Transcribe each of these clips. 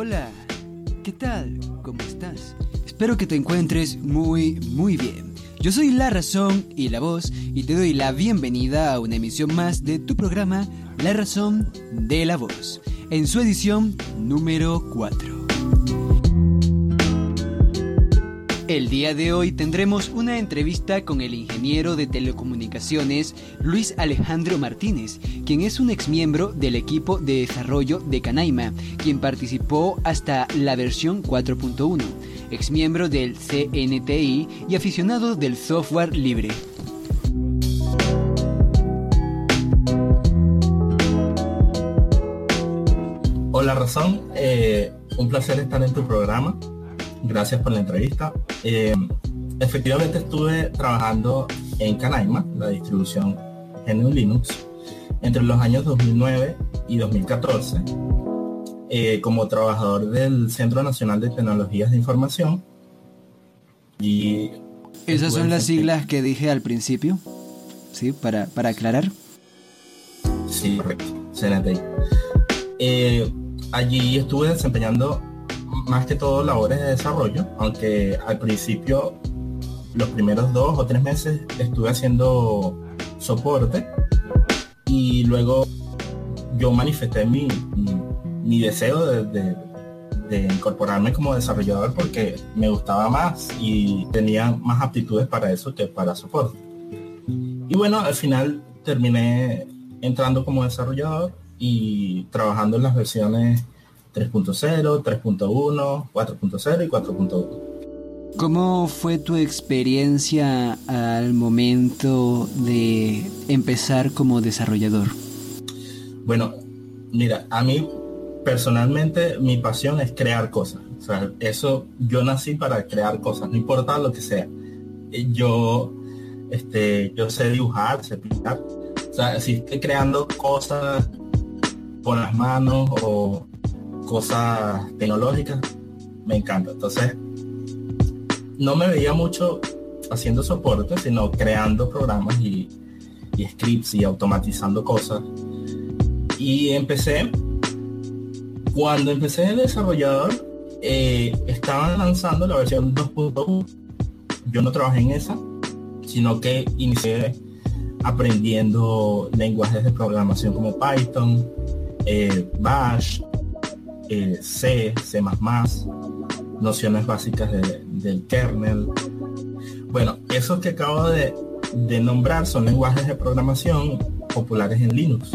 Hola, ¿qué tal? ¿Cómo estás? Espero que te encuentres muy, muy bien. Yo soy La Razón y la Voz y te doy la bienvenida a una emisión más de tu programa La Razón de la Voz, en su edición número 4. El día de hoy tendremos una entrevista con el ingeniero de telecomunicaciones Luis Alejandro Martínez, quien es un exmiembro del equipo de desarrollo de Canaima, quien participó hasta la versión 4.1, exmiembro del CNTI y aficionado del software libre. Hola Razón, eh, un placer estar en tu programa gracias por la entrevista. Eh, efectivamente estuve trabajando en Canaima, la distribución GNU Linux, entre los años 2009 y 2014, eh, como trabajador del Centro Nacional de Tecnologías de Información. Y Esas son las siglas que dije al principio, ¿sí? Para, para aclarar. Sí, correcto, CNTI. Eh, allí estuve desempeñando más que todo labores de desarrollo, aunque al principio, los primeros dos o tres meses estuve haciendo soporte y luego yo manifesté mi, mi, deseo de, incorporarme como desarrollador porque me gustaba más y tenía más aptitudes para eso que para soporte. Y bueno, al final terminé entrando como desarrollador y trabajando en las versiones 3.0, 3.1, 4.0 y 4.1. ¿Cómo fue tu experiencia al momento de empezar como desarrollador? Bueno, mira, a mí personalmente mi pasión es crear cosas. O sea, eso yo nací para crear cosas, no importa lo que sea. Eh, yo, este, yo sé dibujar, sé pintar. O sea, si estoy creando cosas con las manos o cosas tecnológicas, me encanta. Entonces, no me veía mucho haciendo soporte, sino creando programas y, scripts y automatizando cosas. Y empecé, cuando empecé el desarrollador, eh, estaban lanzando la versión 2.1. Yo no trabajé en esa, sino que inicié aprendiendo lenguajes de programación como Python, eh, Bash, eh, C, C++, nociones básicas del kernel. Bueno, esos que acabo de, nombrar son lenguajes de programación populares en Linux.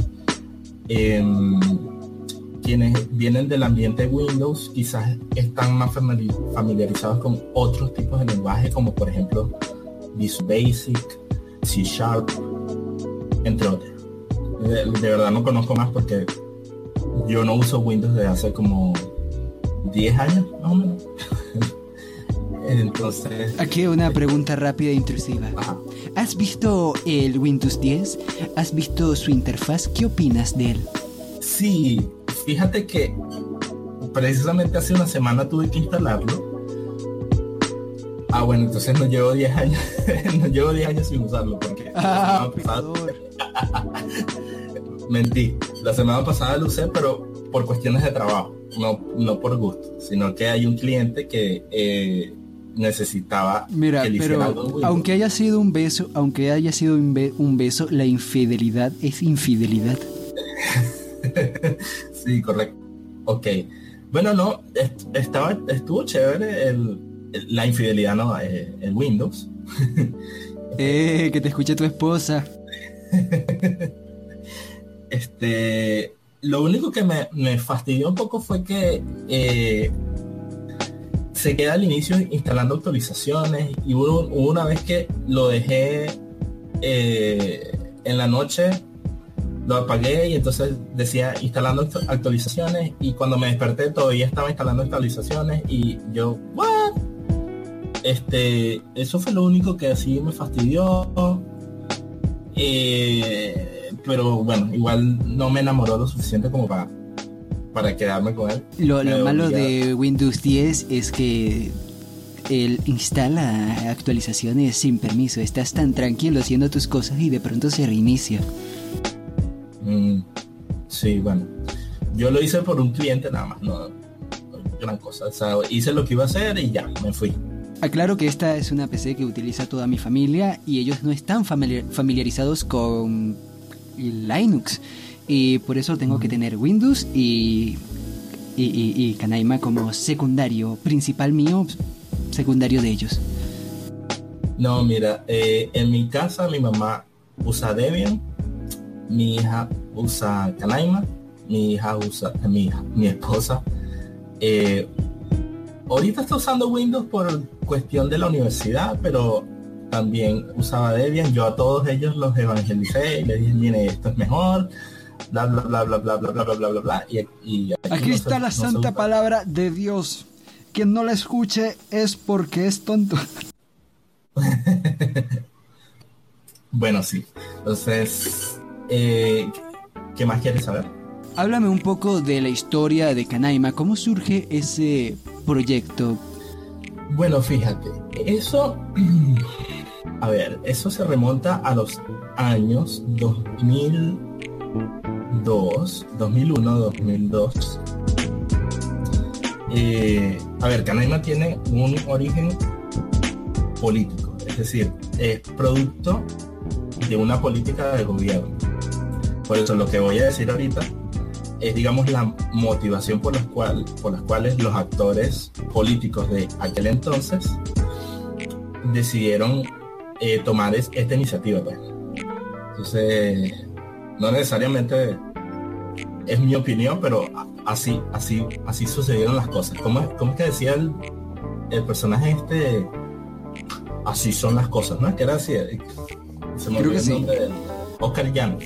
Em, quienes vienen del ambiente Windows quizás están más familiarizados con otros tipos de lenguaje como por ejemplo Visual Basic, C Sharp, entre otros. de verdad no conozco más porque yo no uso Windows desde hace como 10 años, más o menos. Entonces... Aquí una pregunta rápida e intrusiva. ¿Has visto el Windows 10? ¿Has visto su interfaz? ¿Qué opinas de él? Sí, fíjate que precisamente hace una semana tuve que instalarlo. Ah, bueno, entonces no llevo 10 años, no llevo 10 años sin usarlo porque ah, mentí. La semana pasada lo usé, pero por cuestiones de trabajo, no, no por gusto, sino que hay un cliente que eh, necesitaba Mira, pero aunque haya sido un beso, aunque haya sido un, beso, la infidelidad es infidelidad. sí, correcto. Ok. Bueno, no, estaba, estuvo chévere el, la infidelidad, ¿no? Eh, el Windows. eh, que te escuche tu esposa. Este, lo único que me, fastidió un poco fue que eh, se queda al inicio instalando actualizaciones y una vez que lo dejé eh, en la noche, lo apagué y entonces decía instalando actualizaciones y cuando me desperté todavía estaba instalando actualizaciones y yo. Este, eso fue lo único que así me fastidió. Eh, pero bueno, igual no me enamoró lo suficiente como para, para quedarme con él. Lo, malo de Windows 10 es que él instala actualizaciones sin permiso. Estás tan tranquilo haciendo tus cosas y de pronto se reinicia. Mm, sí, bueno. Yo lo hice por un cliente nada más, no, gran cosa. O sea, hice lo que iba a hacer y ya, me fui. Aclaro que esta es una PC que utiliza toda mi familia y ellos no están familiarizados con Linux. Y por eso tengo que tener Windows y, y, y, Canaima como secundario, principal mío, secundario de ellos. No, mira, eh, en mi casa mi mamá usa Debian, mi hija usa Canaima, mi hija usa, mi hija, mi esposa. Eh, ahorita está usando Windows por cuestión de la universidad, pero también usaba Debian. Yo a todos ellos los evangelicé y les dije, mire, esto es mejor, bla, bla, bla, bla, bla, bla, bla, bla, bla, bla, Y, aquí, está la santa palabra de Dios. Quien no la escuche es porque es tonto. bueno, sí. Entonces, eh, ¿qué más quieres saber? Háblame un poco de la historia de Canaima. ¿Cómo surge ese proyecto? Bueno, fíjate, eso, a ver, eso se remonta a los años 2002, 2001, 2002. a ver, Canaima tiene un origen político, es decir, es producto de una política de gobierno. Por eso lo que voy a decir ahorita es, digamos, la motivación por, las cual, por las cuales los actores políticos de aquel entonces decidieron eh, tomar esta iniciativa. Pues. Entonces, no necesariamente es mi opinión, pero así, así, así sucedieron las cosas. ¿Cómo es, cómo es que decía el, el, personaje este? Así son las cosas, ¿no? Que era así. Eh, se me olvidó el nombre de Oscar Llanos.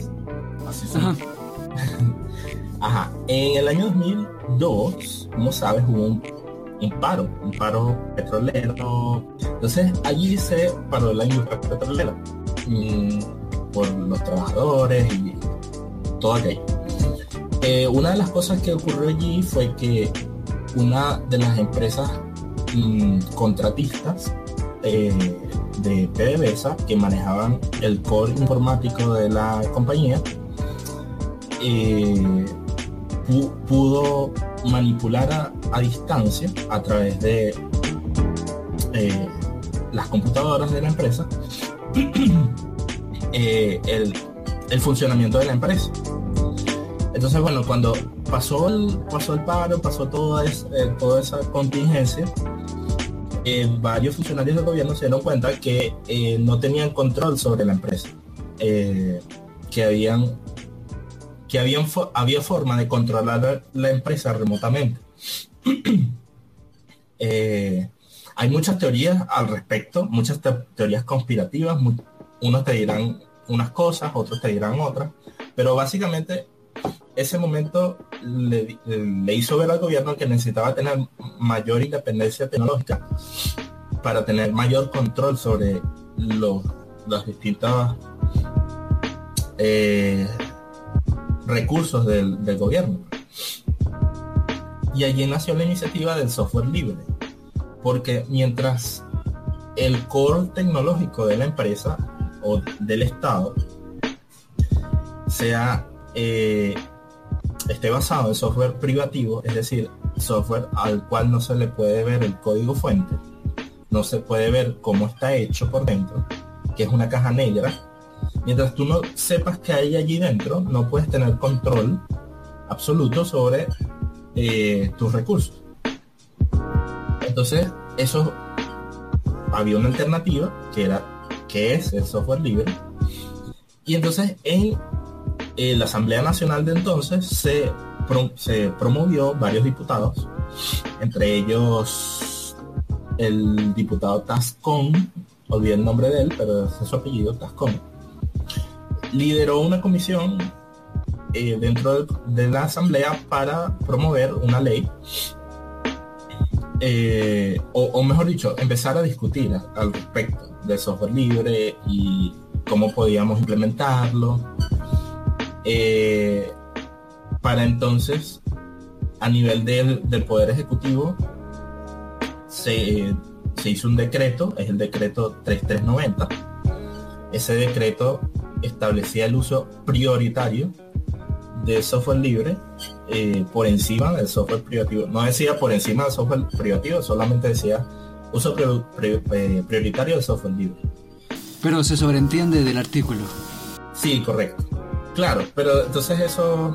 Así son. Ajá, en el año 2002, como sabes, hubo un, paro, un paro petrolero. Entonces allí se paró la industria petrolera mm, por los trabajadores y todo aquello. Eh, una de las cosas que ocurrió allí fue que una de las empresas mm, contratistas eh, de PDVSA que manejaban el core informático de la compañía eh, pudo manipular a, distancia a través de eh, las computadoras de la empresa eh, el, funcionamiento de la empresa. Entonces, bueno, cuando pasó el, pasó el paro, pasó toda, eh, toda esa contingencia, varios funcionarios del gobierno se dieron cuenta que no tenían control sobre la empresa, que habían que había, había forma de controlar la empresa remotamente. Eh, hay muchas teorías al respecto, muchas teorías conspirativas, unos te dirán unas cosas, otros te dirán otras, pero básicamente ese momento le, hizo ver al gobierno que necesitaba tener mayor independencia tecnológica para tener mayor control sobre los, las distintas eh, recursos del, gobierno. Y allí nació la iniciativa del software libre, porque mientras el core tecnológico de la empresa o del Estado sea eh, esté basado en software privativo, es decir, software al cual no se le puede ver el código fuente, no se puede ver cómo está hecho por dentro, que es una caja negra, Mientras tú no sepas que hay allí dentro, no puedes tener control absoluto sobre eh, tus recursos. Entonces, eso había una alternativa que era que es el software libre. Y entonces en la Asamblea Nacional de entonces se, se promovió varios diputados, entre ellos el diputado Tascón, olvidé el nombre de él, pero es su apellido, Tascón lideró una comisión eh, dentro de, la asamblea para promover una ley eh, o, mejor dicho empezar a discutir al respecto del software libre y cómo podíamos implementarlo. Eh, para entonces a nivel del, poder ejecutivo se, se hizo un decreto es el decreto 3390 ese decreto establecía el uso prioritario de software libre eh, por encima del software privativo. No decía por encima del software privativo, solamente decía uso eh, prioritario del software libre. Pero se sobreentiende del artículo. Sí, correcto. Claro, pero entonces eso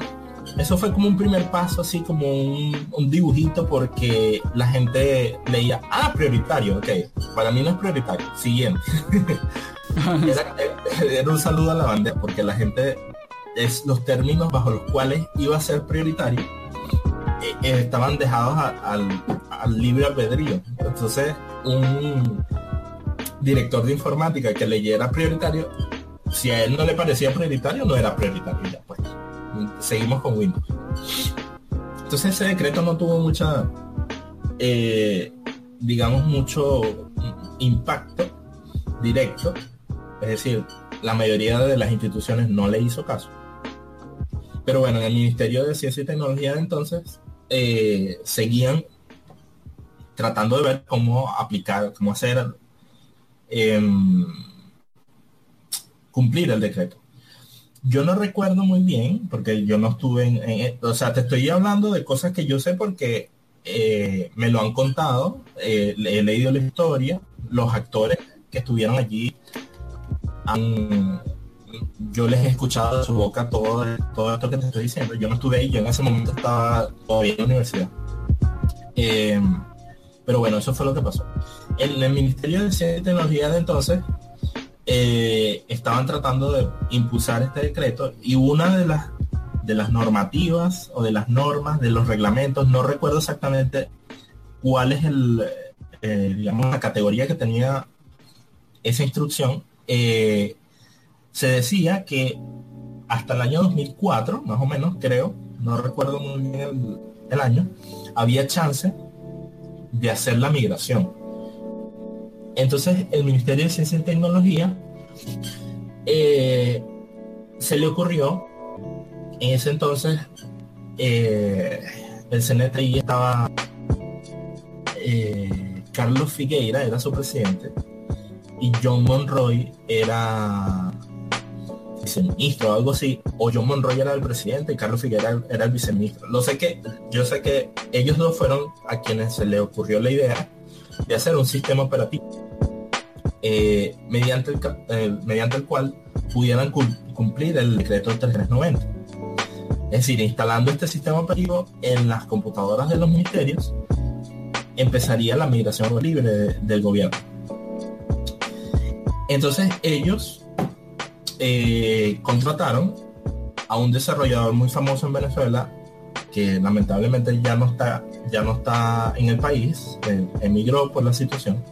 eso fue como un primer paso, así como un, dibujito, porque la gente leía, ah, prioritario, ok, para mí no es prioritario, siguiente. era, un saludo a la bandera, porque la gente, es los términos bajo los cuales iba a ser prioritario, eh, estaban dejados al, al libre albedrío. Entonces, un director de informática que leyera prioritario, si a él no le parecía prioritario, no era prioritario ya, pues seguimos con Windows. Entonces ese decreto no tuvo mucha, eh, digamos, mucho impacto directo. Es decir, la mayoría de las instituciones no le hizo caso. Pero bueno, en el Ministerio de Ciencia y Tecnología de entonces eh, seguían tratando de ver cómo aplicar, cómo hacer em, cumplir el decreto. Yo no recuerdo muy bien, porque yo no estuve en, o sea, te estoy hablando de cosas que yo sé porque eh, me lo han contado, eh, he leído la historia, los actores que estuvieron allí yo les he escuchado de su boca todo, todo esto que te estoy diciendo. Yo no estuve ahí, yo en ese momento estaba todavía en la universidad. Eh, pero bueno, eso fue lo que pasó. En el Ministerio de Ciencia y Tecnología de entonces eh, estaban tratando de impulsar este decreto y una de las de las normativas o de las normas de los reglamentos no recuerdo exactamente cuál es el eh, digamos la categoría que tenía esa instrucción eh, se decía que hasta el año 2004 más o menos creo no recuerdo muy bien el, año había chance de hacer la migración. Entonces el Ministerio de Ciencia y Tecnología eh, se le ocurrió, en ese entonces eh, el CNTI estaba, eh, Carlos Figueira era su presidente y John Monroy era viceministro o algo así, o John Monroy era el presidente y Carlos Figueira era el viceministro. Lo sé que, yo sé que ellos dos fueron a quienes se le ocurrió la idea de hacer un sistema operativo eh, mediante, el, eh, mediante el cual pudieran cumplir el decreto 390. Es decir, instalando este sistema operativo en las computadoras de los ministerios, empezaría la migración libre del gobierno. Entonces ellos eh, contrataron a un desarrollador muy famoso en Venezuela que lamentablemente ya no está ya no está en el país emigró por la situación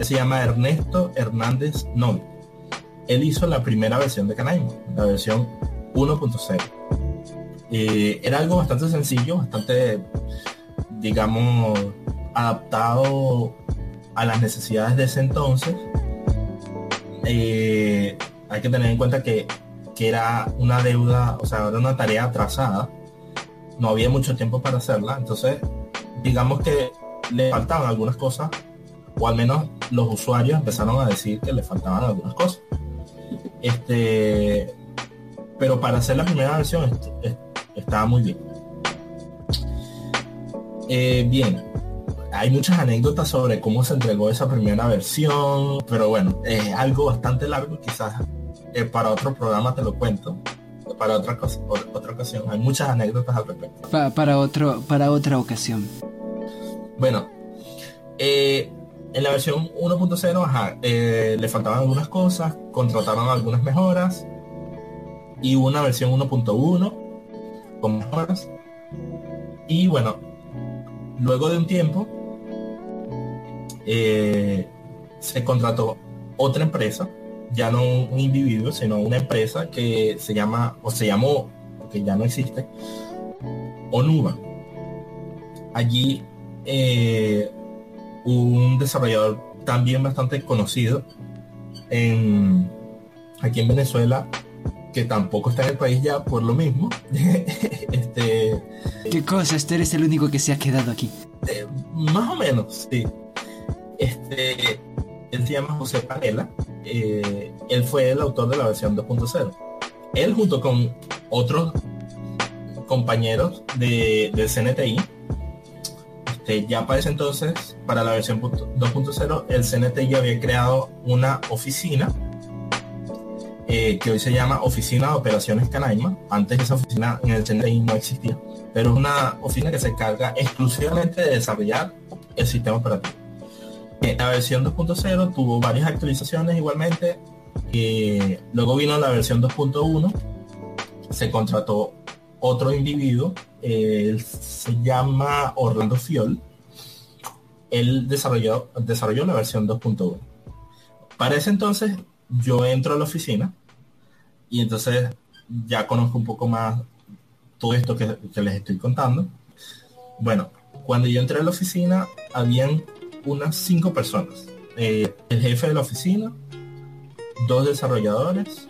se llama Ernesto Hernández Novi. Él hizo la primera versión de Canaima, la versión 1.0. Eh, era algo bastante sencillo, bastante, digamos, adaptado a las necesidades de ese entonces. Eh, hay que tener en cuenta que, que, era una deuda, o sea, era una tarea atrasada. No había mucho tiempo para hacerla. Entonces, digamos que le faltaban algunas cosas o al menos los usuarios empezaron a decir que le faltaban algunas cosas. Este, pero para hacer la primera versión estaba muy bien. Eh, bien, hay muchas anécdotas sobre cómo se entregó esa primera versión, pero bueno, es algo bastante largo, quizás eh, para otro programa te lo cuento, para otra, cosa, otra ocasión. Hay muchas anécdotas al respecto. para, otro, para otra ocasión. Bueno, eh, en la versión 1.0, eh, le faltaban algunas cosas, contrataron algunas mejoras y una versión 1.1 con mejoras. Y bueno, luego de un tiempo eh, se contrató otra empresa, ya no un individuo, sino una empresa que se llama, o se llamó, que ya no existe, Onuba. Allí eh, un desarrollador también bastante conocido en, aquí en Venezuela, que tampoco está en el país ya por lo mismo. este, ¿Qué cosa? Este eres el único que se ha quedado aquí. Eh, más o menos, sí. Este, él se llama José Parela. Eh, él fue el autor de la versión 2.0. Él junto con otros compañeros de, del CNTI. Este, ya para ese entonces, para la versión 2.0, el CNTI había creado una oficina eh, que hoy se llama Oficina de Operaciones Canaima. Antes esa oficina en el CNTI no existía, pero es una oficina que se carga exclusivamente de desarrollar el sistema operativo. La versión 2.0 tuvo varias actualizaciones igualmente. Eh, luego vino la versión 2.1. Se contrató otro individuo. se llama Orlando Fiol. Él desarrolló, desarrolló la versión 2.1. Para ese entonces yo entro a la oficina y entonces ya conozco un poco más todo esto que, les estoy contando. Bueno, cuando yo entré a la oficina, habían unas cinco personas. Eh, el jefe de la oficina, dos desarrolladores,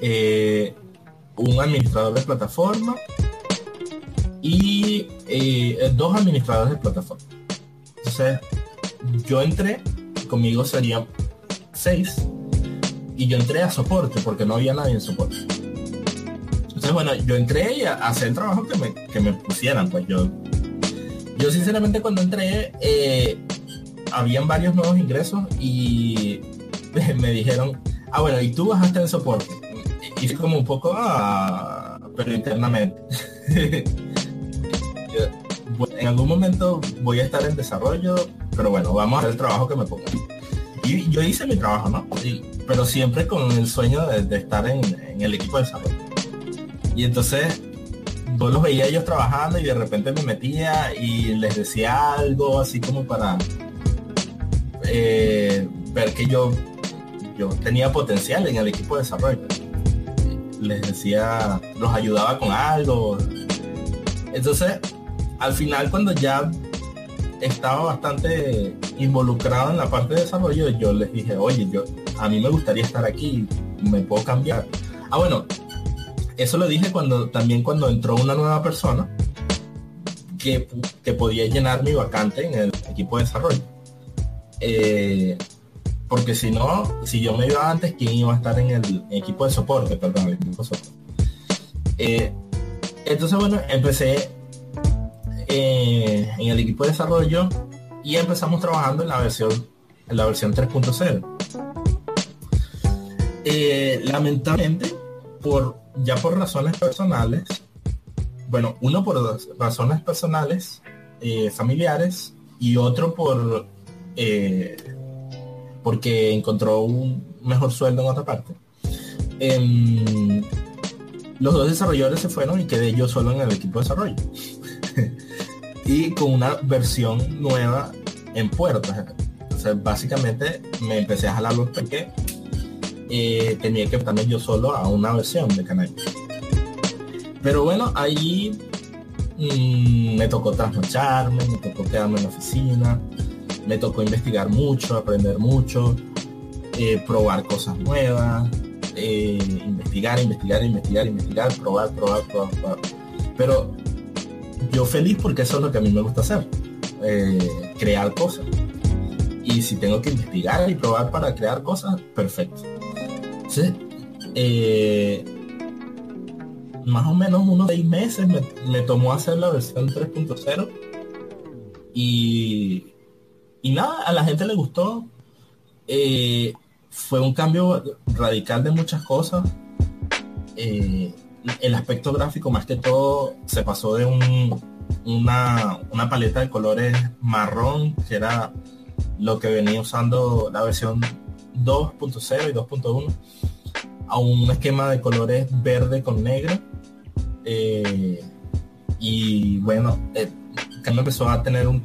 eh, un administrador de plataforma y eh, dos administradores de plataforma. Entonces, yo entré, conmigo serían seis y yo entré a soporte porque no había nadie en soporte. Entonces, bueno, yo entré a hacer el trabajo que me, que me pusieran, pues yo, yo sinceramente cuando entré, eh, habían varios nuevos ingresos y me dijeron, ah, bueno, y tú estar en soporte. Y es como un poco, ah, pero internamente. en algún momento voy a estar en desarrollo, pero bueno, vamos a hacer el trabajo que me pongan y yo hice mi trabajo, ¿no? pero siempre con el sueño de, estar en, el equipo de desarrollo. Y entonces yo los veía ellos trabajando y de repente me metía y les decía algo así como para eh, ver que yo, yo tenía potencial en el equipo de desarrollo. Les decía, los ayudaba con algo. Entonces, al final cuando ya estaba bastante involucrado en la parte de desarrollo, yo les dije, oye, yo a mí me gustaría estar aquí, me puedo cambiar. Ah, bueno, eso lo dije cuando también cuando entró una nueva persona que, que podía llenar mi vacante en el equipo de desarrollo. Eh, porque si no, si yo me iba antes, ¿quién iba a estar en el equipo de soporte? Perdón, el equipo de soporte. Eh, entonces, bueno, empecé eh, en el equipo de desarrollo y empezamos trabajando en la versión en la versión 3.0 eh, lamentablemente por ya por razones personales bueno uno por razones personales eh, familiares y otro por porque encontró un mejor sueldo en otra parte em, los dos desarrolladores se fueron y quedé yo solo en el equipo de desarrollo y con una versión nueva en puertas. Entonces, básicamente me empecé a jalar los porque tenía que estarme yo solo a una versión de canal. Pero bueno, ahí mm, me tocó trasnocharme, me tocó quedarme en la oficina, me tocó investigar mucho, aprender mucho, eh, probar cosas nuevas, eh, investigar, investigar, investigar, investigar, probar, probar, probar, probar. Pero yo feliz porque eso es lo que a mí me gusta hacer, eh, crear cosas. Y si tengo que investigar y probar para crear cosas, perfecto. ¿Sí? Eh, más o menos unos seis meses me, tomó hacer la versión 3.0 y, y nada, a la gente le gustó. Eh, fue un cambio radical de muchas cosas el aspecto gráfico más que todo se pasó de un, una, una paleta de colores marrón, que era lo que venía usando la versión 2.0 y 2.1, a un esquema de colores verde con negro. Eh, y bueno, eh, empezó a tener un,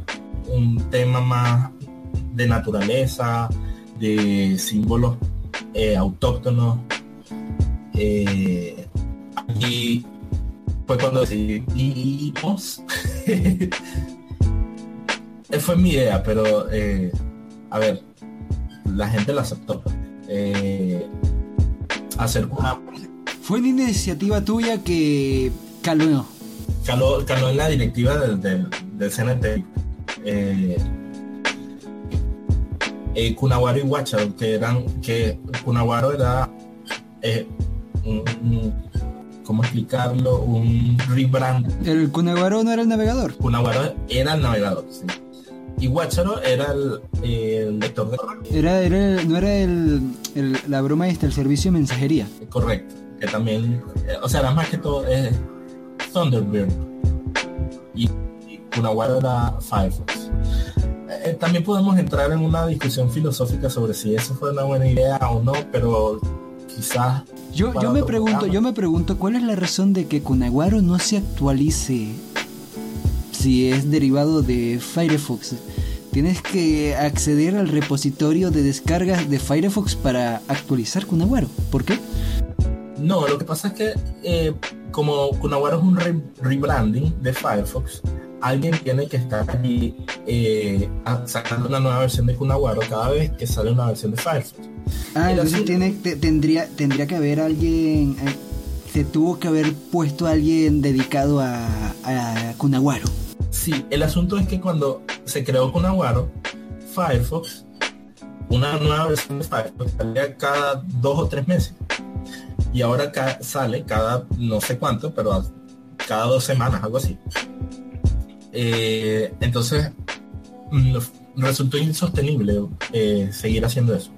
un, tema más de naturaleza, de símbolos eh, autóctonos. Eh, y fue cuando decidimos. fue mi idea, pero eh, a ver, la gente la aceptó. Eh, hacer una. Fue una iniciativa tuya que caló. Caló, caló en la directiva del, del, CNT. Eh, eh, Kunawaro y Huacha, que eran, que Kunawaro era un, ¿cómo explicarlo? Un rebrand. ¿El Kunaguaro no era el navegador? Kunaguaro era el navegador, sí. Y Guacharo era el, lector de Era, era, no era el, la broma esta, el servicio de mensajería. Correcto, que también, eh, o sea, era más que todo es Thunderbird. Y, y Kunaguaro era Firefox. Eh, también podemos entrar en una discusión filosófica sobre si eso fue una buena idea o no, pero quizás yo, yo me pregunto, yo me pregunto cuál es la razón de que Kunaguaro no se actualice si es derivado de Firefox. Tienes que acceder al repositorio de descargas de Firefox para actualizar Kunaguaro. ¿Por qué? No, lo que pasa es que eh, como Kunaguaro es un rebranding de Firefox, alguien tiene que estar allí eh, sacando una nueva versión de Kunaguaro cada vez que sale una versión de Firefox. Ah, entonces tiene, tendría, tendría que haber alguien, eh, se tuvo que haber puesto alguien dedicado a, a Kunaguaro. Sí, el asunto es que cuando se creó Kunaguaro, Firefox, una nueva versión de Firefox salía cada dos o tres meses. Y ahora sale cada no sé cuánto, pero cada dos semanas, algo así. Eh, entonces, mm, resultó insostenible eh, seguir haciendo eso.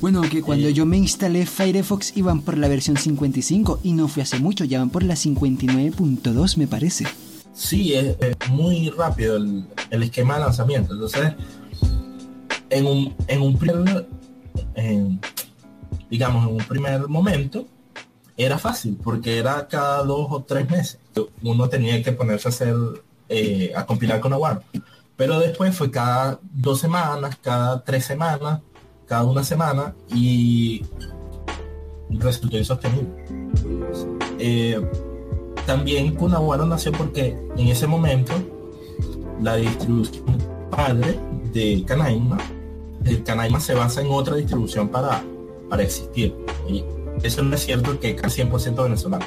Bueno, que cuando yo me instalé Firefox iban por la versión 55 y no fue hace mucho, ya van por la 59.2 me parece. Sí, es, muy rápido el, esquema de lanzamiento. Entonces, en un, en un primer, digamos, en un primer momento, era fácil, porque era cada dos o tres meses. Uno tenía que ponerse a hacer, eh, a compilar con Aguaro. Pero después fue cada dos semanas, cada tres semanas, cada una semana y resultó insostenible. Eh, también Kunaguaro nació porque en ese momento la distribución padre de Canaima, el Canaima se basa en otra distribución para, para existir. Y eso no es cierto que casi 100% venezolano.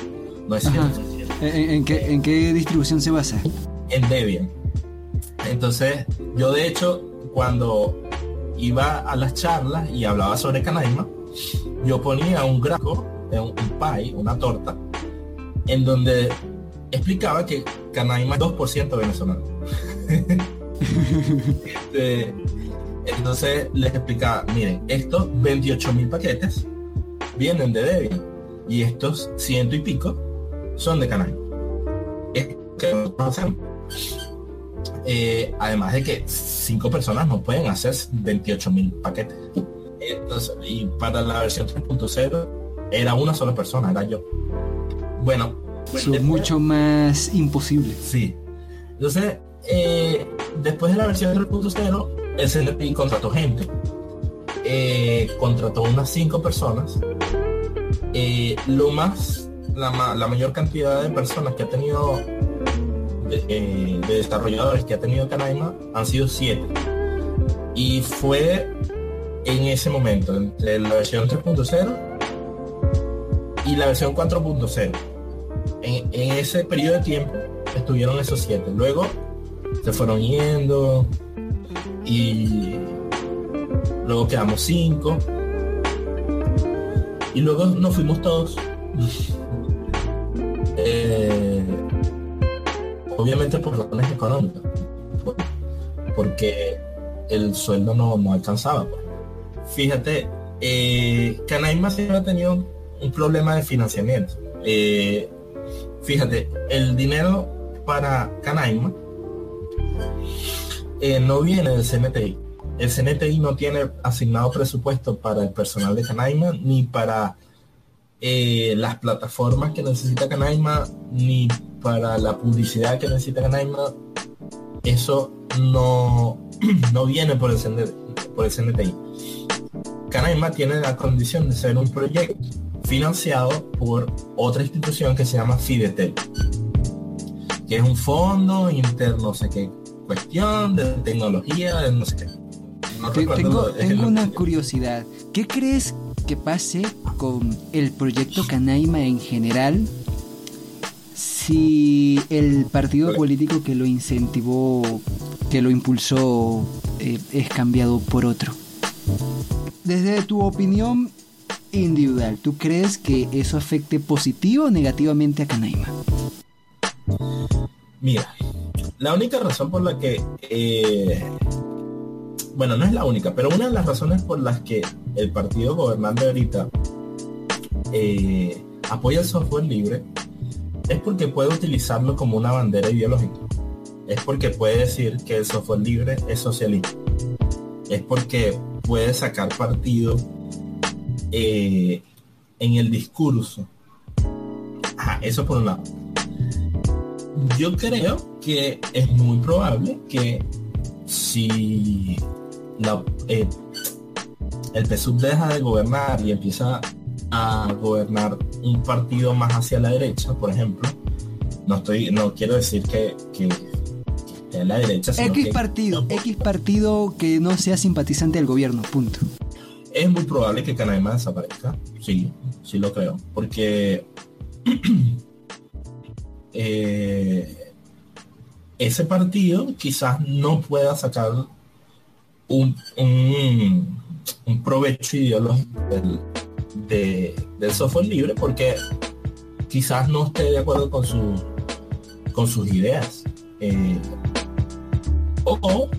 No es cierto. ¿En, qué, ¿En qué distribución se basa? En Debian. Entonces, yo de hecho, cuando iba a las charlas y hablaba sobre Canaima, yo ponía un gráfico, un, un pie, una torta, en donde explicaba que Canaima es 2% venezolano. Este, entonces les explicaba, miren, estos 28 mil paquetes vienen de Debian y estos ciento y pico son de Canaima. Es que hacemos eh, además de que cinco personas no pueden hacer 28 mil paquetes. Entonces, y para la versión 3.0 era una sola persona, era yo. Bueno, es mucho más imposible. Sí. Entonces, eh, después de la versión 3.0, el CNPI contrató gente. Eh, contrató unas cinco personas. lo más, la, la mayor cantidad de personas que ha tenido eh, de, desarrolladores que ha tenido Canaima han sido siete. Y fue en ese momento, entre la versión 3.0 y la versión 4.0. En, ese periodo de tiempo estuvieron esos siete. Luego se fueron yendo y luego quedamos cinco. Y luego nos fuimos todos. eh, obviamente por razones económicas, porque el sueldo no, no alcanzaba. Pues. Fíjate, eh, Canaima siempre ha tenido un problema de financiamiento. Eh, fíjate, el dinero para Canaima eh, no viene del CNTI. El CNTI no tiene asignado presupuesto para el personal de Canaima ni para eh, las plataformas que necesita Canaima ni para la publicidad que necesita Canaima, eso no, no viene por el, por el CNTI. Canaima tiene la condición de ser un proyecto financiado por otra institución que se llama Fidetel, que es un fondo interno, sé qué cuestión de tecnología, de no sé qué. tengo, tengo una curiosidad. ¿Qué crees que pase con el proyecto Canaima en general si el partido político que lo incentivó, que lo impulsó, eh, es cambiado por otro? Desde tu opinión, individual, ¿tú crees que eso afecte positivo o negativamente a Canaima? Mira, la única razón por la que, eh, bueno, no es la única, pero una de las razones por las que el partido gobernante ahorita eh, apoya el software libre es porque puede utilizarlo como una bandera ideológica. Es porque puede decir que el software libre es socialista. Es porque puede sacar partido eh, en el discurso. eso por un lado. Yo creo que es muy probable que si eh, el PSUV deja de gobernar y empieza a gobernar un partido más hacia la derecha, por ejemplo, no estoy, no quiero decir que, que, esté a la derecha. X partido, X partido que no sea simpatizante del gobierno, punto. Es muy probable que Canaima desaparezca, sí, sí lo creo, porque eh, ese partido quizás no pueda sacar un, un, provecho ideológico del, del software libre porque quizás no esté de acuerdo con, su, con sus ideas. Eh, o,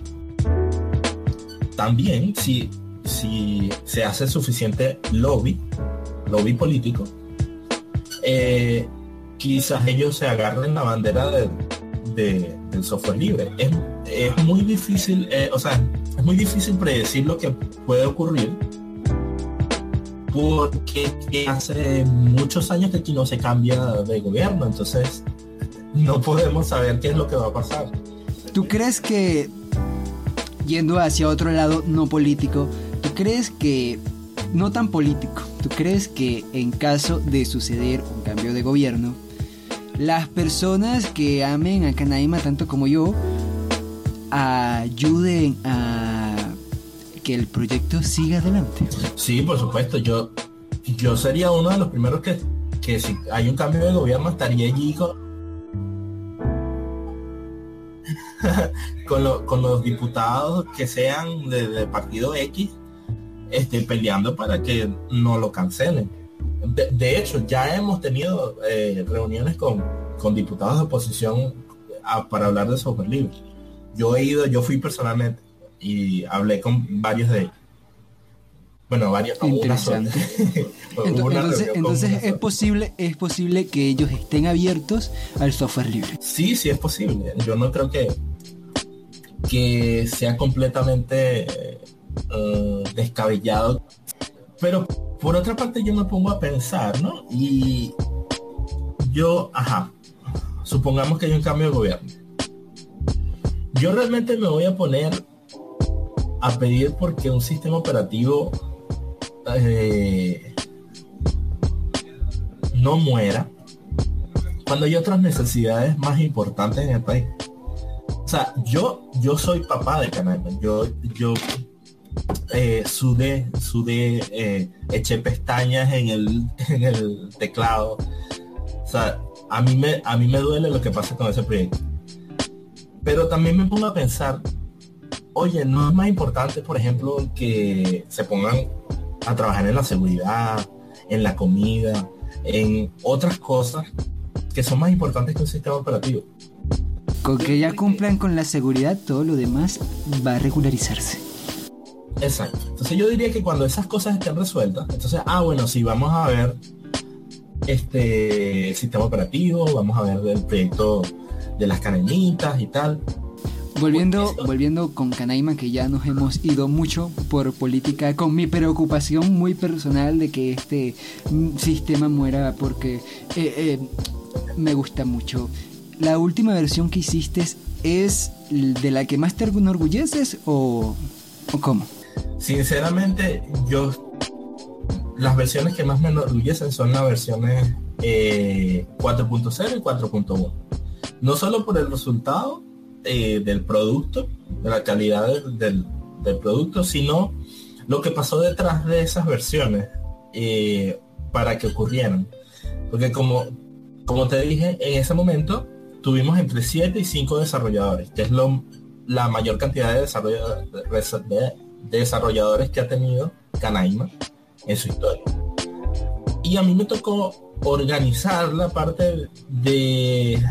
también si, si se hace suficiente lobby, lobby político, eh, quizás ellos se agarren la bandera de, del software libre. Es, es muy difícil, eh, o sea, es muy difícil predecir lo que puede ocurrir porque hace muchos años que aquí no se cambia de gobierno, entonces no podemos saber qué es lo que va a pasar. ¿Tú crees que, yendo hacia otro lado no político, crees que, no tan político, tú crees que en caso de suceder un cambio de gobierno, las personas que amen a Canaima tanto como yo, ayuden a que el proyecto siga adelante. Sí, por supuesto, yo, yo sería uno de los primeros que, que si hay un cambio de gobierno estaría allí con, con, los diputados que sean de, partido X este, peleando para que no lo cancelen. De, hecho, ya hemos tenido eh, reuniones con, con, diputados de oposición para hablar de software libre. Yo he ido, yo fui personalmente y hablé con varios de ellos. Bueno, varios. Interesante. entonces, entonces, es posible, es posible que ellos estén abiertos al software libre. Sí, sí es posible. Yo no creo que que sea completamente eh, descabellado. Pero por otra parte yo me pongo a pensar, ¿no? Y yo, ajá, supongamos que hay un cambio de gobierno. Yo realmente me voy a poner a pedir porque un sistema operativo eh, no muera cuando hay otras necesidades más importantes en el país. O sea, yo, yo soy papá de canal Yo, yo eh, sudé, sudé, eh, eché pestañas en el, en el teclado. O sea, a mí me, a mí me duele lo que pasa con ese proyecto. Pero también me pongo a pensar oye, no es más importante, por ejemplo, que se pongan a trabajar en la seguridad, en la comida, en otras cosas que son más importantes que un sistema operativo. Con que ya cumplan con la seguridad, todo lo demás va a regularizarse. Exacto. Entonces yo diría que cuando esas cosas estén resueltas, entonces, ah, bueno, sí, vamos a ver este sistema operativo, vamos a ver el proyecto de las canenitas y tal. Volviendo, volviendo con Canaima, que ya nos hemos ido mucho por política, con mi preocupación muy personal de que este sistema muera porque eh, eh, me gusta mucho. ¿La última versión que hiciste es de la que más te enorgulleces o, o cómo? Sinceramente, yo las versiones que más me enorgullecen son las versiones 4.0 eh, y 4.1. No solo por el resultado, eh, del producto, de la calidad del, producto, sino lo que pasó detrás de esas versiones eh, para que ocurrieran. Porque como, como te dije, en ese momento tuvimos entre 7 y 5 desarrolladores, que es lo, la mayor cantidad de, desarrolladores, de desarrolladores que ha tenido Canaima en su historia. Y a mí me tocó organizar la parte de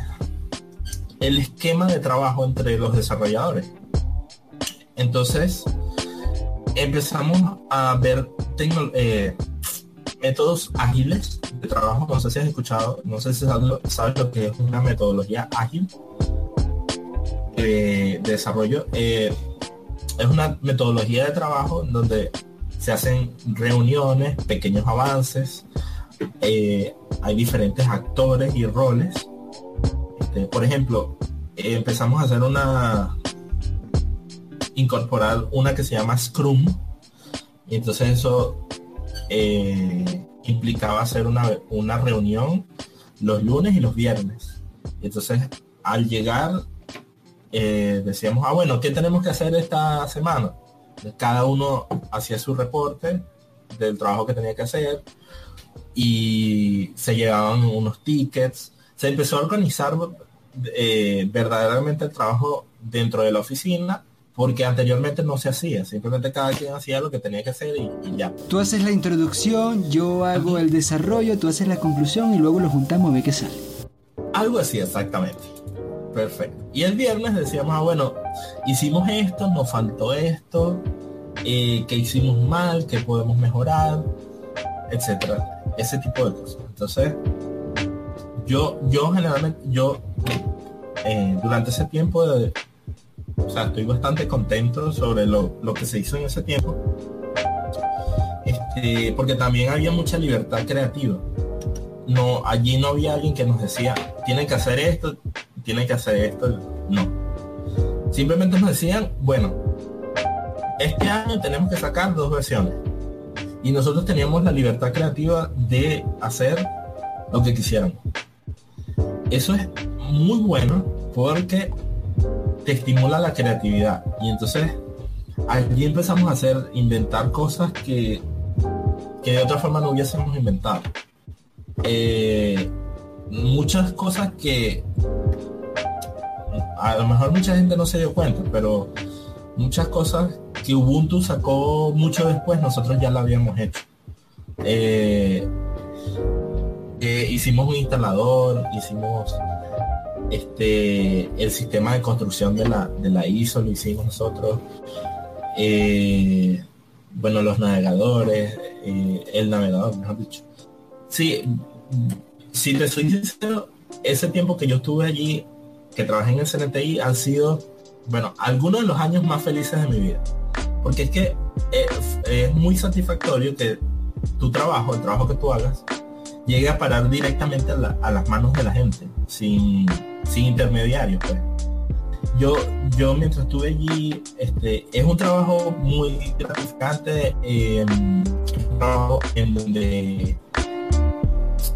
el esquema de trabajo entre los desarrolladores. Entonces, empezamos a ver eh, métodos ágiles de trabajo. No sé si has escuchado, no sé si sabes lo que es una metodología ágil de desarrollo. Eh, es una metodología de trabajo donde se hacen reuniones, pequeños avances, eh, hay diferentes actores y roles. Este, por ejemplo, empezamos a hacer una incorporar una que se llama Scrum. Y entonces eso eh, implicaba hacer una, una reunión los lunes y los viernes. Entonces al llegar eh, decíamos, ah, bueno, ¿qué tenemos que hacer esta semana? Cada uno hacía su reporte del trabajo que tenía que hacer y se llevaban unos tickets. Se empezó a organizar eh, verdaderamente el trabajo dentro de la oficina porque anteriormente no se hacía, simplemente cada quien hacía lo que tenía que hacer y, ya. Tú haces la introducción, yo hago el desarrollo, tú haces la conclusión y luego lo juntamos a ver qué sale. Algo así, exactamente. Perfecto. Y el viernes decíamos, ah, bueno, hicimos esto, nos faltó esto, eh, que hicimos mal, que podemos mejorar, etcétera. Ese tipo de cosas. Entonces, yo, yo generalmente, yo eh, durante ese tiempo o sea, estoy bastante contento sobre lo, que se hizo en ese tiempo. Este, porque también había mucha libertad creativa. No, allí no había alguien que nos decía, tienen que hacer esto, tienen que hacer esto. No. Simplemente nos decían, bueno, este año tenemos que sacar dos versiones. Y nosotros teníamos la libertad creativa de hacer lo que quisiéramos. Eso es muy bueno porque te estimula la creatividad. Y entonces allí empezamos a hacer, inventar cosas que, que de otra forma no hubiésemos inventado. Eh, muchas cosas que a lo mejor mucha gente no se dio cuenta, pero muchas cosas que Ubuntu sacó mucho después, nosotros ya lo habíamos hecho. Eh, eh, hicimos un instalador, hicimos este, el sistema de construcción de la, de la ISO lo hicimos nosotros. Eh, bueno, los navegadores, el navegador, mejor dicho. Sí, si te soy sincero, ese tiempo que yo estuve allí, que trabajé en el CNTI, han sido, bueno, algunos de los años más felices de mi vida. Porque es que es, es muy satisfactorio que tu trabajo, el trabajo que tú hagas, llegue a parar directamente a, las manos de la gente, sin, sin intermediarios. Pues. Yo, yo mientras estuve allí, este, es un trabajo muy gratificante, em, un trabajo en donde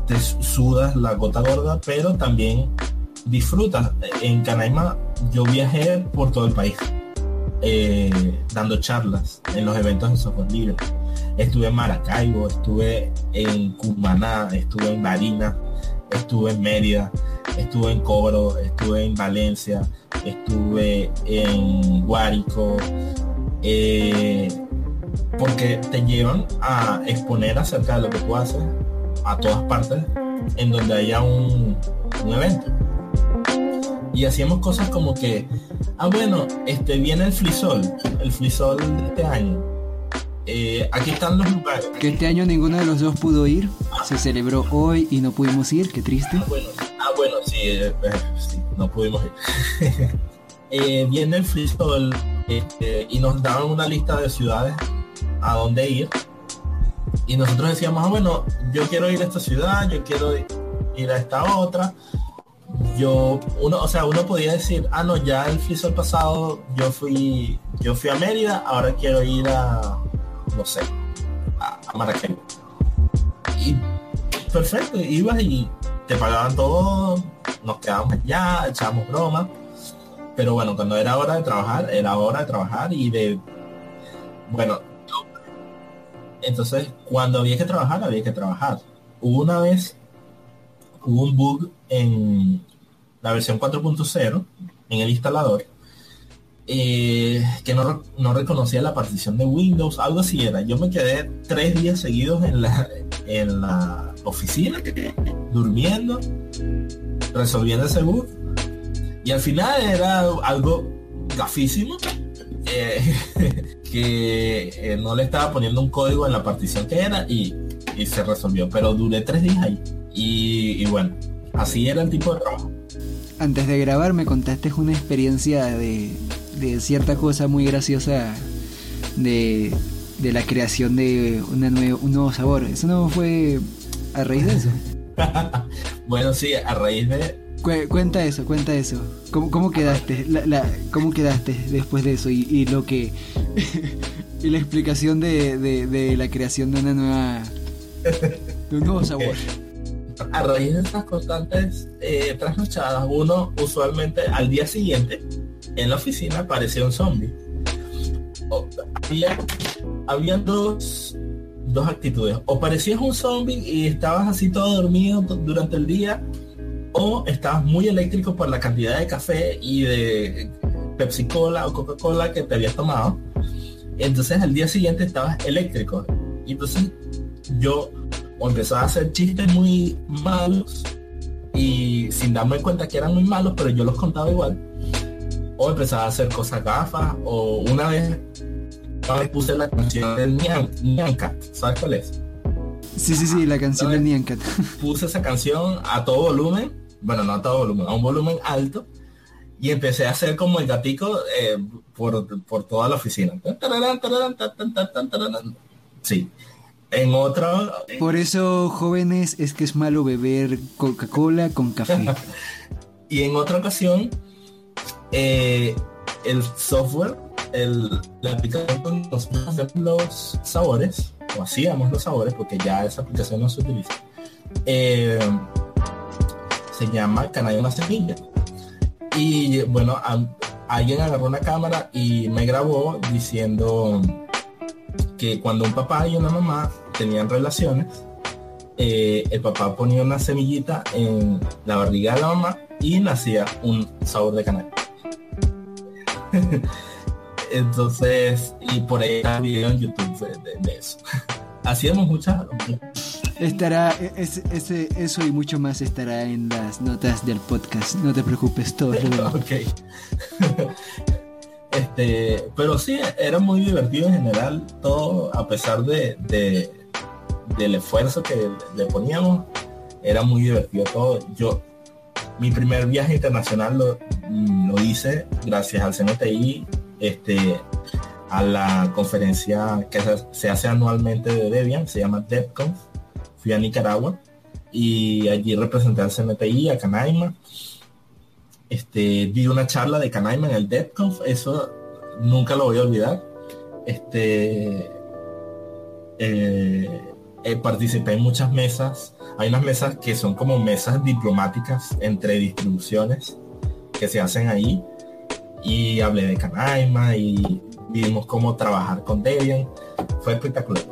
te sudas la gota gorda, pero también disfrutas. En Canaima yo viajé por todo el país, eh, dando charlas en los eventos de software libre Estuve en Maracaibo, estuve en Cumaná, estuve en Marina, estuve en Mérida, estuve en Coro, estuve en Valencia, estuve en Guárico, eh, porque te llevan a exponer acerca de lo que tú haces a todas partes en donde haya un, un evento. Y hacíamos cosas como que, ah bueno, este viene el frisol, el frisol de este año eh, aquí están los lugares. Que este año ninguno de los dos pudo ir. Se celebró hoy y no pudimos ir, qué triste. Ah, bueno, ah, bueno sí, eh, eh, sí, no pudimos ir. viene el freestyle este, y nos daban una lista de ciudades a dónde ir. Y nosotros decíamos, ah, bueno, yo quiero ir a esta ciudad, yo quiero ir a esta otra. Yo, uno, o sea, uno podía decir, ah, no, ya el freestyle pasado yo fui, yo fui a Mérida, ahora quiero ir a, no sé, a, Maracaibo. Y perfecto, ibas y te pagaban todo, nos quedábamos allá, echábamos broma. Pero bueno, cuando era hora de trabajar, era hora de trabajar y de, bueno, entonces cuando había que trabajar, había que trabajar. Una vez, hubo un bug en la versión 4.0, en el instalador, eh, que no, reconocía la partición de Windows, algo así era. Yo me quedé tres días seguidos en la, en la oficina, durmiendo, resolviendo ese bug. Y al final era algo gafísimo eh, que eh, no le estaba poniendo un código en la partición que era y, se resolvió. Pero duré tres días ahí. Y, bueno, así era el tipo de trabajo. Antes de grabar me contaste una experiencia de, de cierta cosa muy graciosa de, de la creación de una un nuevo sabor. ¿Eso no fue a raíz de eso? bueno, sí, a raíz de... cuenta eso, cuenta eso. ¿Cómo, cómo quedaste? La, ¿Cómo quedaste después de eso? Y, lo que... y la explicación de, de, la creación de una nueva... de un nuevo sabor. A raíz de estas constantes eh, trasnochadas, uno usualmente al día siguiente en la oficina aparecía un zombie. había, había dos, dos actitudes. O parecías un zombie y estabas así todo dormido durante el día, o estabas muy eléctrico por la cantidad de café y de Pepsi Cola o Coca-Cola que te habías tomado. Entonces al día siguiente estabas eléctrico. Y entonces yo o empezaba a hacer chistes muy malos y sin darme cuenta que eran muy malos, pero yo los contaba igual. O empezaba a hacer cosas gafas, o una vez puse la canción del Nyan, Cat, ¿sabes cuál es? Sí, sí, sí, la canción del Nyan Cat. Puse esa canción a todo volumen, bueno, no a todo volumen, a un volumen alto, y empecé a hacer como el gatico eh, por, por, toda la oficina. Sí. En otra... Por eso, jóvenes, es que es malo beber Coca-Cola con café. y en otra ocasión, eh, el software el, la aplicación nos hacer los sabores, o hacíamos los sabores, porque ya esa aplicación no se utiliza. Eh, se llama Canal una semilla. Y bueno, alguien agarró una cámara y me grabó diciendo que cuando un papá y una mamá tenían relaciones, eh, el papá ponía una semillita en la barriga de la mamá y nacía un sabor de canal. Entonces, y por ahí está video en YouTube de, eso. Hacíamos muchas... Estará, e, ese, eso y mucho más estará en las notas del podcast. No te preocupes, todo. ok. Este, pero sí, era muy divertido en general, todo, a pesar de, de del esfuerzo que le poníamos, era muy divertido todo. Yo, mi primer viaje internacional lo, lo hice gracias al CNTI este, a la conferencia que se, hace anualmente de Debian, se llama DevConf. Fui a Nicaragua y allí representé al CNTI, a Canaima. Este, di una charla de Canaima en el DevConf, eso nunca lo voy a olvidar. Este, eh, eh, participé en muchas mesas. Hay unas mesas que son como mesas diplomáticas entre distribuciones que se hacen ahí y hablé de Canaima y vimos cómo trabajar con Debian. Fue espectacular.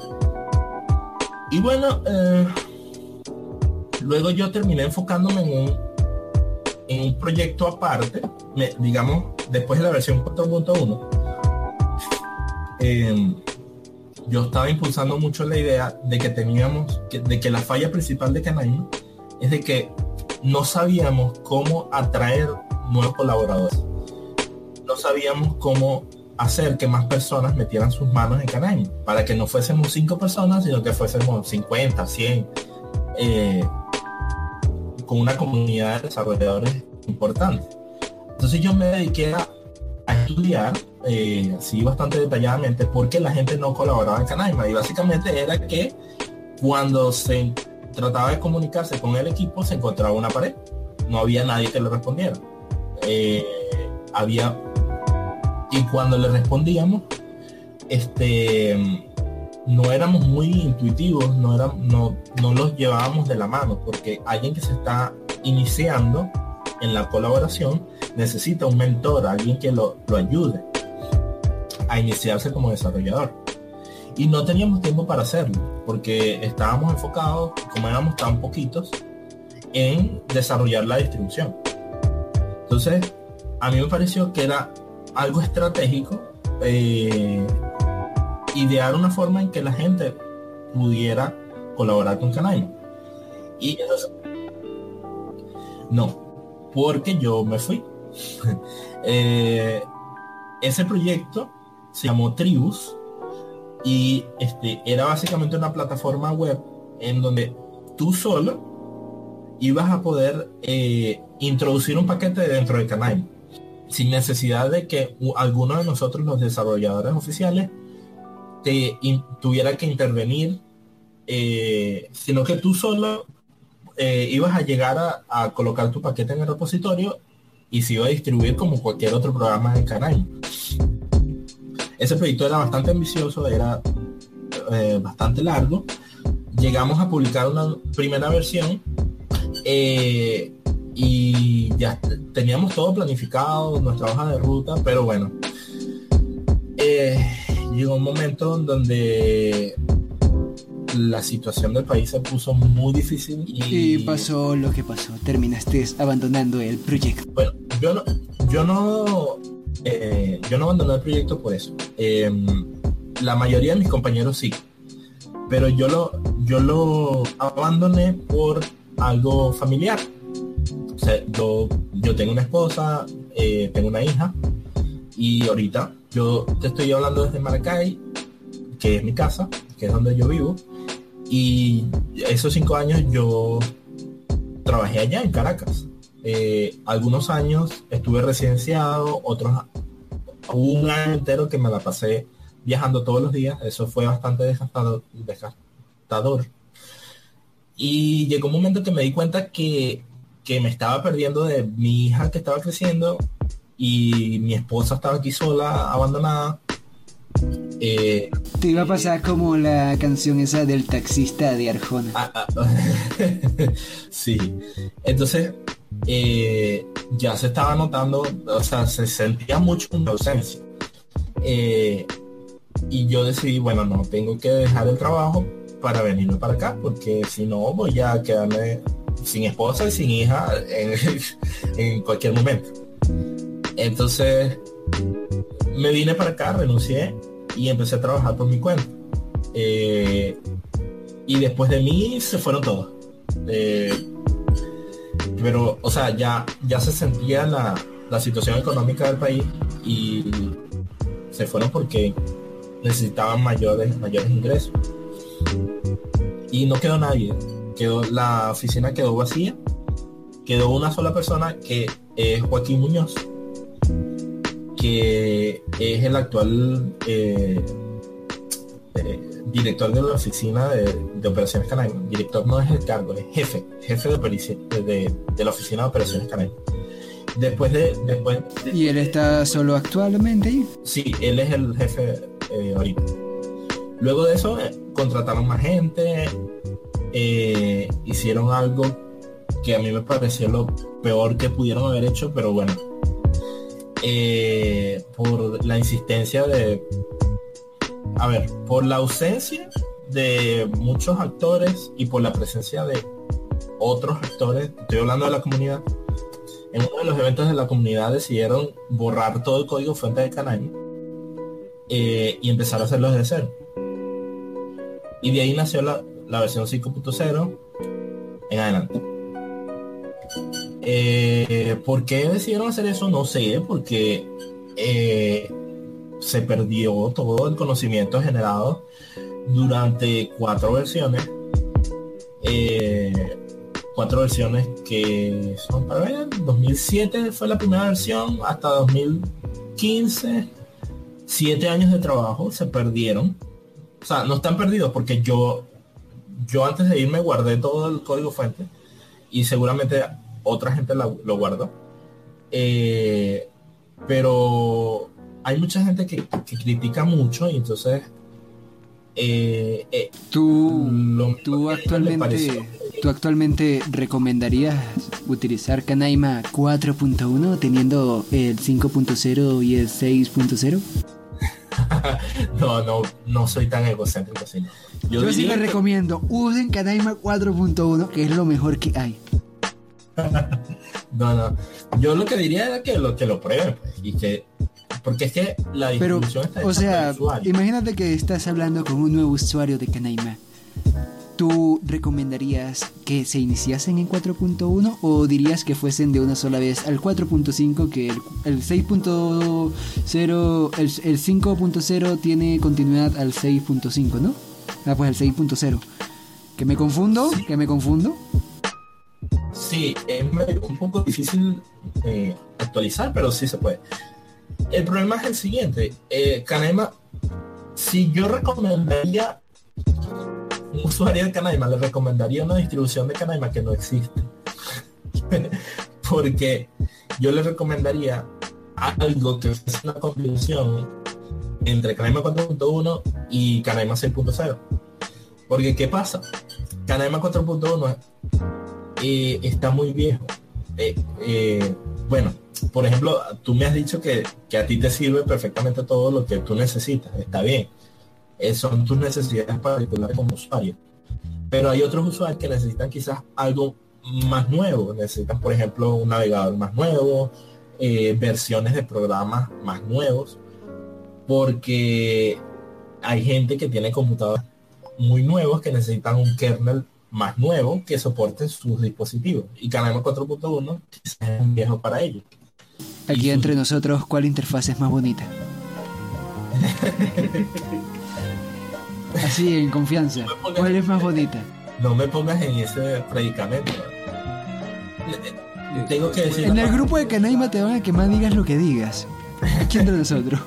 Y bueno, eh, luego yo terminé enfocándome en un, en un proyecto aparte, digamos, después de la versión 4.1. Eh, yo estaba impulsando mucho la idea de que teníamos, de que la falla principal de Canaima es de que no sabíamos cómo atraer nuevos colaboradores no sabíamos cómo hacer que más personas metieran sus manos en Canaima, para que no fuésemos cinco personas, sino que fuésemos 50, 100, eh, con una comunidad de desarrolladores importante. Entonces yo me dediqué a, estudiar, eh, así bastante detalladamente, por qué la gente no colaboraba en Canaima. Y básicamente era que cuando se trataba de comunicarse con el equipo, se encontraba una pared. No había nadie que le respondiera. Eh, había y cuando le respondíamos, este, no éramos muy intuitivos, no, era, no, no los llevábamos de la mano, porque alguien que se está iniciando en la colaboración necesita un mentor, alguien que lo, lo ayude a iniciarse como desarrollador. Y no teníamos tiempo para hacerlo, porque estábamos enfocados, como éramos tan poquitos, en desarrollar la distribución. Entonces, a mí me pareció que era algo estratégico, eh, idear una forma en que la gente pudiera colaborar con Canaima. Y no, porque yo me fui. Eh, ese proyecto se llamó Tribus y este, era básicamente una plataforma web en donde tú solo ibas a poder eh, introducir un paquete dentro de Canaima sin necesidad de que alguno de nosotros los desarrolladores oficiales te tuviera que intervenir eh, sino que tú solo eh, ibas a llegar a, colocar tu paquete en el repositorio y se iba a distribuir como cualquier otro programa de canal. Ese proyecto era bastante ambicioso, era eh, bastante largo. Llegamos a publicar una primera versión y ya teníamos todo planificado, nuestra hoja de ruta, pero bueno, llegó un momento en donde la situación del país se puso muy difícil y... pasó lo que pasó, terminaste abandonando el proyecto. Bueno, yo no, yo no, eh, yo no abandoné el proyecto por eso. Em, la mayoría de mis compañeros sí, pero yo lo, yo lo abandoné por algo familiar. O sea, yo, yo tengo una esposa, eh, tengo una hija y ahorita yo te estoy hablando desde Maracay, que es mi casa, que es donde yo vivo, y esos cinco años yo trabajé allá en Caracas. Eh, algunos años estuve residenciado, otros un año entero que me la pasé viajando todos los días. Eso fue bastante desgastador. desgastador. Y llegó un momento que me di cuenta que, que me estaba perdiendo de mi hija que estaba creciendo y mi esposa estaba aquí sola, abandonada eh, Te iba a pasar como la canción esa del taxista de Arjona. Ah, ah, sí. Entonces, eh, ya se estaba notando, o sea, se sentía mucho una ausencia. Eh, y yo decidí, bueno, no, tengo que dejar el trabajo para venirme para acá, porque si no voy a quedarme sin esposa y sin hija en, en cualquier momento. Entonces, me vine para acá, renuncié y empecé a trabajar por mi cuenta. Eh, y después de mí se fueron todos. Eh, pero, o sea, ya, ya se sentía la, la situación económica del país y se fueron porque necesitaban mayores, mayores ingresos. Y no quedó nadie. Quedó, la oficina quedó vacía. Quedó una sola persona que es Joaquín Muñoz que es el actual eh, eh, director de la oficina de, operaciones canales. Director no es el cargo, es jefe, jefe de, de, la oficina de operaciones canales. Después de, después ¿Y él está solo actualmente ahí? Sí, él es el jefe eh, ahorita. Luego de eso, contrataron más gente, hicieron algo que a mí me pareció lo peor que pudieron haber hecho, pero bueno, eh, por la insistencia de, a ver, por la ausencia de muchos actores y por la presencia de otros actores, estoy hablando de la comunidad, en uno de los eventos de la comunidad decidieron borrar todo el código fuente de canal eh, y empezar a hacerlo desde cero. Y de ahí nació la, la versión 5.0 en adelante. Eh, ¿Por qué decidieron hacer eso? No sé, porque eh, se perdió todo el conocimiento generado durante cuatro versiones. Eh, cuatro versiones que son para ver, 2007 fue la primera versión, hasta 2015, siete años de trabajo se perdieron. O sea, no están perdidos porque yo, yo antes de irme guardé todo el código fuente y seguramente otra gente lo guardó. Eh, pero hay mucha gente que, critica mucho y entonces eh, eh, tú, tú actualmente tú actualmente recomendarías utilizar Canaima 4.1 teniendo el 5.0 y el 6.0 no, no, no soy tan egocéntrico así. Yo, sí les recomiendo, usen Canaima 4.1, que es lo mejor que hay. No, no. Yo lo que diría era que lo que lo prueben pues, y que porque es que la distribución está O sea, imagínate que estás hablando con un nuevo usuario de Canaima ¿Tú recomendarías que se iniciasen en 4.1 o dirías que fuesen de una sola vez al 4.5 que el, 6.0 el, el 5.0 tiene continuidad al 6.5, ¿no? Ah, pues el 6.0. ¿Que me confundo? ¿Que me confundo? Sí, es un poco difícil eh, actualizar, pero sí se puede. El problema es el siguiente. Eh, si yo recomendaría un usuario de Canaima, le recomendaría una distribución de Canaima que no existe. Porque yo le recomendaría algo que es una combinación entre Canaima 4.1 y Canaima 6.0. Porque ¿qué pasa? Canaima 4.1 eh, está muy viejo. Eh, eh, bueno, por ejemplo, tú me has dicho que, a ti te sirve perfectamente todo lo que tú necesitas. Está bien. son tus necesidades particulares como usuario. Pero hay otros usuarios que necesitan quizás algo más nuevo. Necesitan, por ejemplo, un navegador más nuevo, versiones de programas más nuevos. Porque hay gente que tiene computadores muy nuevos que necesitan un kernel más nuevo que soporte sus dispositivos. Y Canema 4.1 es un viejo para ellos. Aquí entre nosotros, ¿cuál interfaz es más bonita? Así, en confianza. ¿Cuál es más bonita? No me pongas en ese predicamento. Tengo que decir. En el grupo de Canaima te van a quemar, digas lo que digas. Aquí entre nosotros.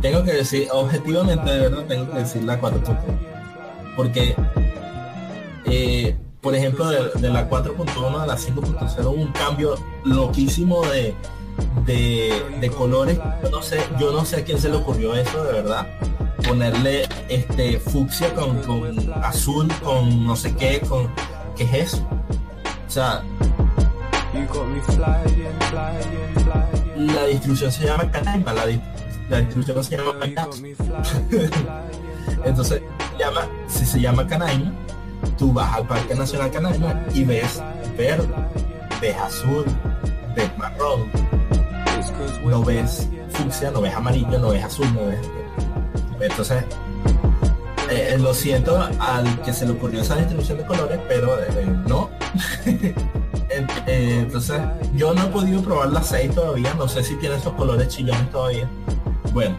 Tengo que decir, objetivamente, de verdad, tengo que decir la 4.1 porque, eh, por ejemplo, de, la 4.1 a la 5.0 hubo un cambio loquísimo de, de, colores. Yo no sé, yo no sé a quién se le ocurrió eso, de verdad. Ponerle este fucsia con, azul, con no sé qué, con ¿qué es eso? O sea, la distribución se llama Canaima, la, distribución se llama Entonces, llama, si se llama Canaima, tú vas al Parque Nacional Canaima y ves verde, ves azul, ves marrón, no ves fucsia, no ves amarillo, no ves azul, no ves... Entonces, eh, lo siento al que se le ocurrió esa distribución de colores, pero eh, no. Eh, entonces, yo no he podido probar la 6 todavía, no sé si tiene esos colores chillones todavía. Bueno,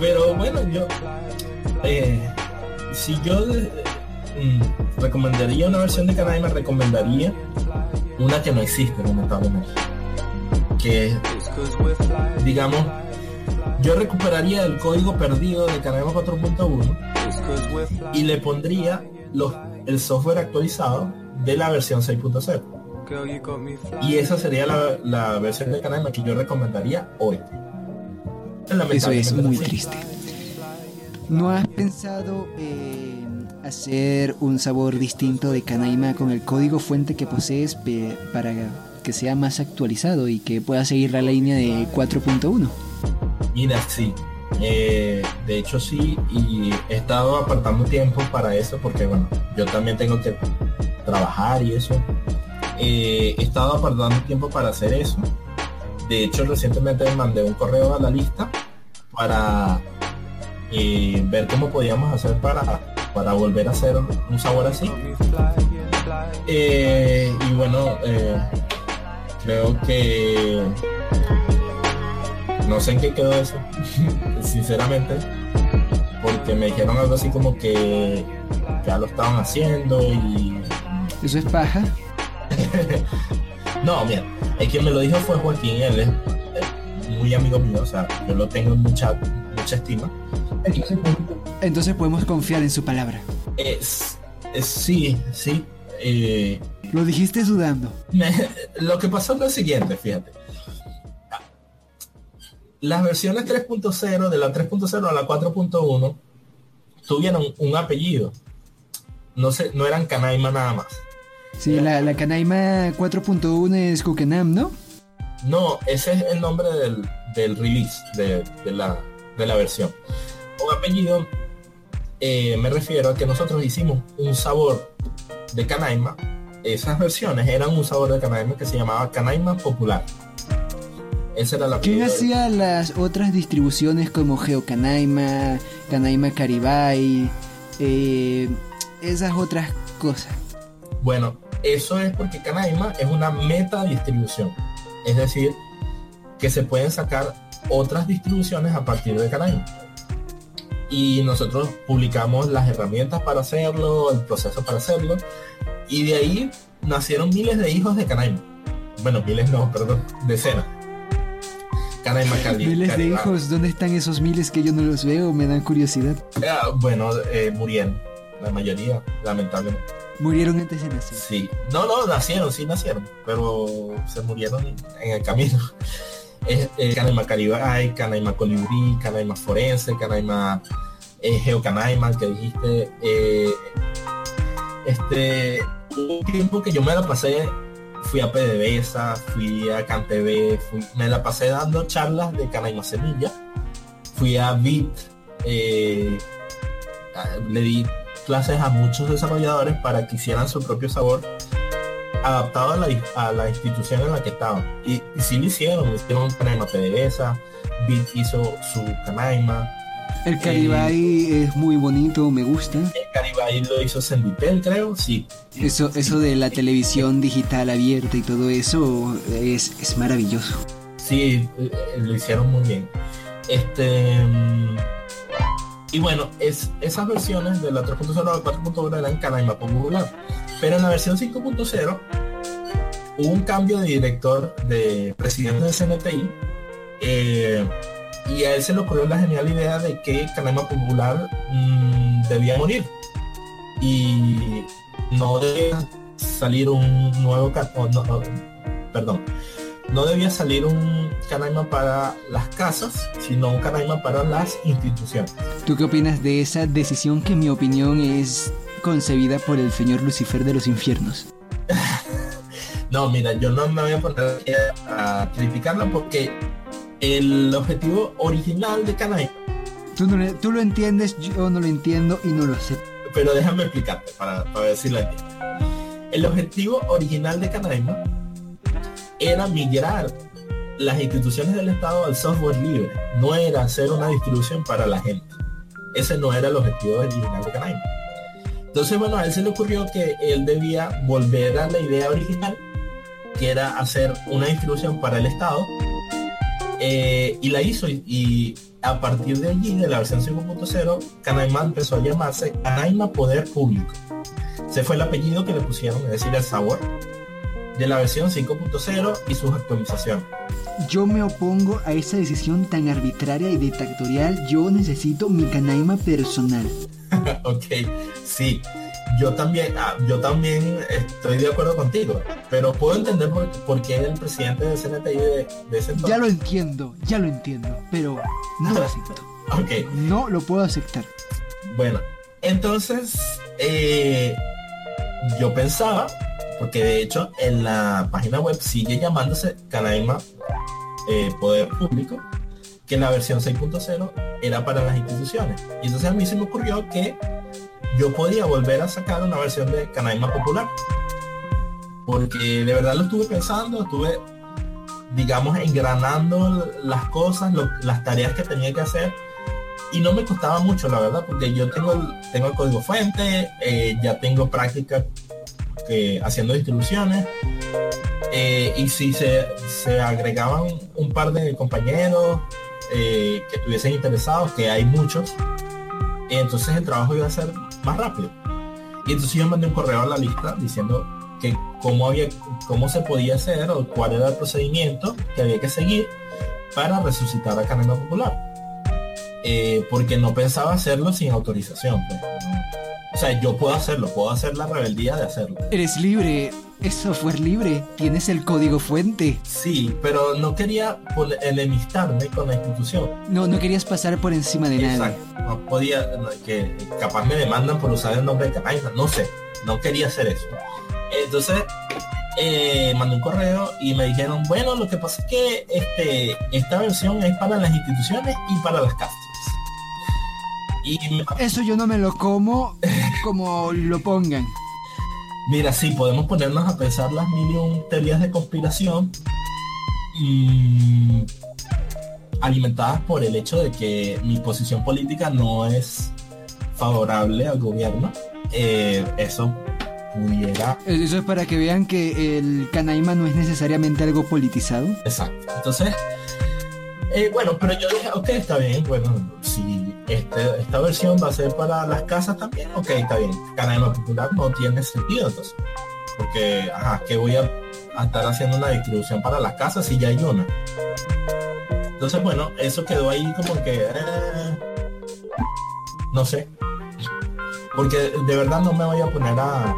pero bueno, yo si yo mm, recomendaría una versión de Canaima, recomendaría una que no existe, lamentablemente. Que, digamos, yo recuperaría el código perdido de Canaima 4.1 y le pondría los, el software actualizado de la versión 6.0. Y esa sería la, versión de Canaima que yo recomendaría hoy. Eso es muy triste. ¿No has pensado en hacer un sabor distinto de Canaima con el código fuente que posees para que sea más actualizado y que pueda seguir la línea de 4.1? Mira, sí. Eh, de hecho sí, y he estado apartando tiempo para eso porque bueno, yo también tengo que trabajar y eso. Eh, he estado apartando tiempo para hacer eso. De hecho, recientemente mandé un correo a la lista para y ver cómo podíamos hacer para, para volver a hacer un sabor así. Eh, y bueno, eh, creo que no sé en qué quedó eso, sinceramente, porque me dijeron algo así como que ya lo estaban haciendo y... ¿Eso es paja? no, mira, el que me lo dijo fue Joaquín, él es muy amigo mío, o sea, yo lo tengo en mucha, mucha estima. Entonces podemos confiar en su palabra. Es, sí, sí. Eh, lo dijiste dudando. lo que pasó es lo siguiente, fíjate. Las versiones 3.0, de la 3.0 a la 4.1, tuvieron un apellido. No sé, no eran Canaima nada más. Sí, la, la Canaima 4.1 es Kukenam, ¿no? No, ese es el nombre del, del release de, de, la, de la versión un apellido, eh, me refiero a que nosotros hicimos un sabor de canaima. Esas versiones eran un sabor de canaima que se llamaba canaima popular. Esa era la ¿Quién hacía las otras distribuciones como Geocanaima, Canaima Caribay? Eh, esas otras cosas? Bueno, eso es porque Canaima es una meta distribución. Es decir, que se pueden sacar otras distribuciones a partir de Canaima. Y nosotros publicamos las herramientas para hacerlo, el proceso para hacerlo. Y de ahí nacieron miles de hijos de Canaima. Bueno, miles no, perdón, decenas. Canaima Cali. Miles de hijos, ¿dónde están esos miles que yo no los veo? Me dan curiosidad. Ah, bueno, eh, murieron, la mayoría, lamentablemente. ¿Murieron antes de nacer? Sí. No, no, nacieron, sí nacieron, pero se murieron en el camino. Es eh, Canaima Caribay, Canaima Colibrí, Canaima Forense, Canaima eh, Geocanaima, que dijiste. Eh, este, un tiempo que yo me la pasé, fui a PDVSA, fui a CanTV, fui, me la pasé dando charlas de Canaima Semilla, fui a BIT, eh, le di clases a muchos desarrolladores para que hicieran su propio sabor adaptado a la, institución en la que estaban. Y, y sí lo hicieron, hicieron Canaima PDVSA, Bit hizo su Canaima. El Caribay eh, es muy bonito, me gusta. El Caribay lo hizo Senditel, creo, sí. Eso, eso de la televisión digital abierta y todo eso es, es maravilloso. Sí, eh, lo hicieron muy bien. Este mm, y bueno, es, esas versiones de la 3.0 a la 4.1 eran Canaima popular. Pero en la versión 5.0 hubo un cambio de director de presidente de CNTI eh, y a él se le ocurrió la genial idea de que Canaima Popular mm, debía morir y no debía salir un nuevo no, perdón no debía salir un Canaima para las casas, sino un Canaima para las instituciones. ¿Tú qué opinas de esa decisión que en mi opinión es concebida por el señor Lucifer de los infiernos? no, mira, yo no me voy a poner a criticarla porque el objetivo original de Canaima... Tú, no, tú lo entiendes, yo no lo entiendo y no lo sé. Pero déjame explicarte para, para decirlo aquí. El objetivo original de Canaima era migrar las instituciones del Estado al software libre, no era hacer una distribución para la gente. Ese no era el objetivo original de Canaima. Entonces, bueno, a él se le ocurrió que él debía volver a la idea original, que era hacer una distribución para el Estado, eh, y la hizo. Y, a partir de allí, de la versión 5.0, Canaima empezó a llamarse Canaima Poder Público. Ese fue el apellido que le pusieron, es decir, el sabor de la versión 5.0 y sus actualizaciones. Yo me opongo a esa decisión tan arbitraria y dictatorial. Yo necesito mi canaima personal. ok, sí. Yo también, ah, yo también estoy de acuerdo contigo, pero puedo entender por, qué el presidente de CNTI de, ese entonces... Ya lo entiendo, ya lo entiendo, pero no lo acepto. ok. No lo puedo aceptar. Bueno, entonces eh, yo pensaba porque de hecho en la página web sigue llamándose Canaima eh, Poder Público, que la versión 6.0 era para las instituciones. Y entonces a mí se me ocurrió que yo podía volver a sacar una versión de Canaima Popular. Porque de verdad lo estuve pensando, estuve, digamos, engranando las cosas, las tareas que tenía que hacer. Y no me costaba mucho, la verdad, porque yo tengo el, tengo código fuente, eh, ya tengo práctica haciendo distribuciones. Eh, y si se, agregaban un par de compañeros eh, que estuviesen interesados, que hay muchos, entonces el trabajo iba a ser más rápido. Y entonces yo mandé un correo a la lista diciendo que cómo había, cómo se podía hacer o cuál era el procedimiento que había que seguir para resucitar a Canela Popular. Eh, porque no pensaba hacerlo sin autorización. Pues, o sea, yo puedo hacerlo, puedo hacer la rebeldía de hacerlo. Eres libre, es software libre, tienes el código fuente. Sí, pero no quería enemistarme con la institución. No, no querías pasar por encima de. Exacto. No podía, que capaz me demandan por usar el nombre de Canaima, no sé, no quería hacer eso. Entonces, eh, mandé un correo y me dijeron, bueno, lo que pasa es que este, esta versión es para las instituciones y para las casas. Eso yo no me lo como como lo pongan. Mira, sí, podemos ponernos a pensar las mil teorías de conspiración alimentadas por el hecho de que mi posición política no es favorable al gobierno, eh, eso pudiera... Eso es para que vean que el Canaima no es necesariamente algo politizado. Exacto. Entonces, eh, bueno, pero yo dije, ok, está bien, bueno, si este, esta versión va a ser para las casas también, ok, está bien. Canaima Popular no tiene sentido entonces. Porque, ajá, que voy a, estar haciendo una distribución para las casas si ya hay una. Entonces, bueno, eso quedó ahí como que... Eh, no sé. Porque de verdad no me voy a poner a,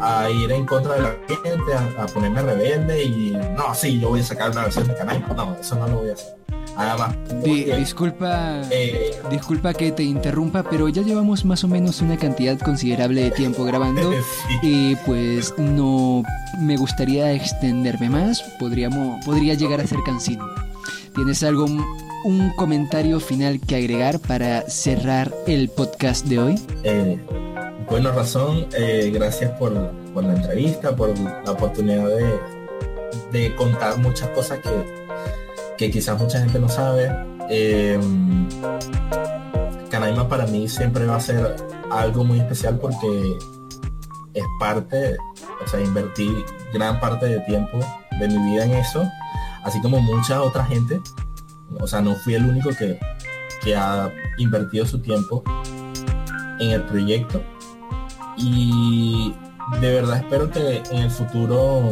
a ir en contra de la gente, a, ponerme rebelde y no, sí, yo voy a sacar una versión de canal. No, eso no lo voy a hacer. Además, disculpa, eh, disculpa que te interrumpa, pero ya llevamos más o menos una cantidad considerable de tiempo grabando y pues no me gustaría extenderme más. Podríamos, podría llegar a ser cansino. ¿Tienes algo, un comentario final que agregar para cerrar el podcast de hoy? Eh, bueno, razón, eh, gracias por, la entrevista, por la oportunidad de, contar muchas cosas que, que, quizás mucha gente no sabe. Eh, Canaima para mí siempre va a ser algo muy especial porque es parte, o sea, invertí gran parte de tiempo de mi vida en eso, así como mucha otra gente. O sea, no fui el único que, que ha invertido su tiempo en el proyecto y de verdad espero que en el futuro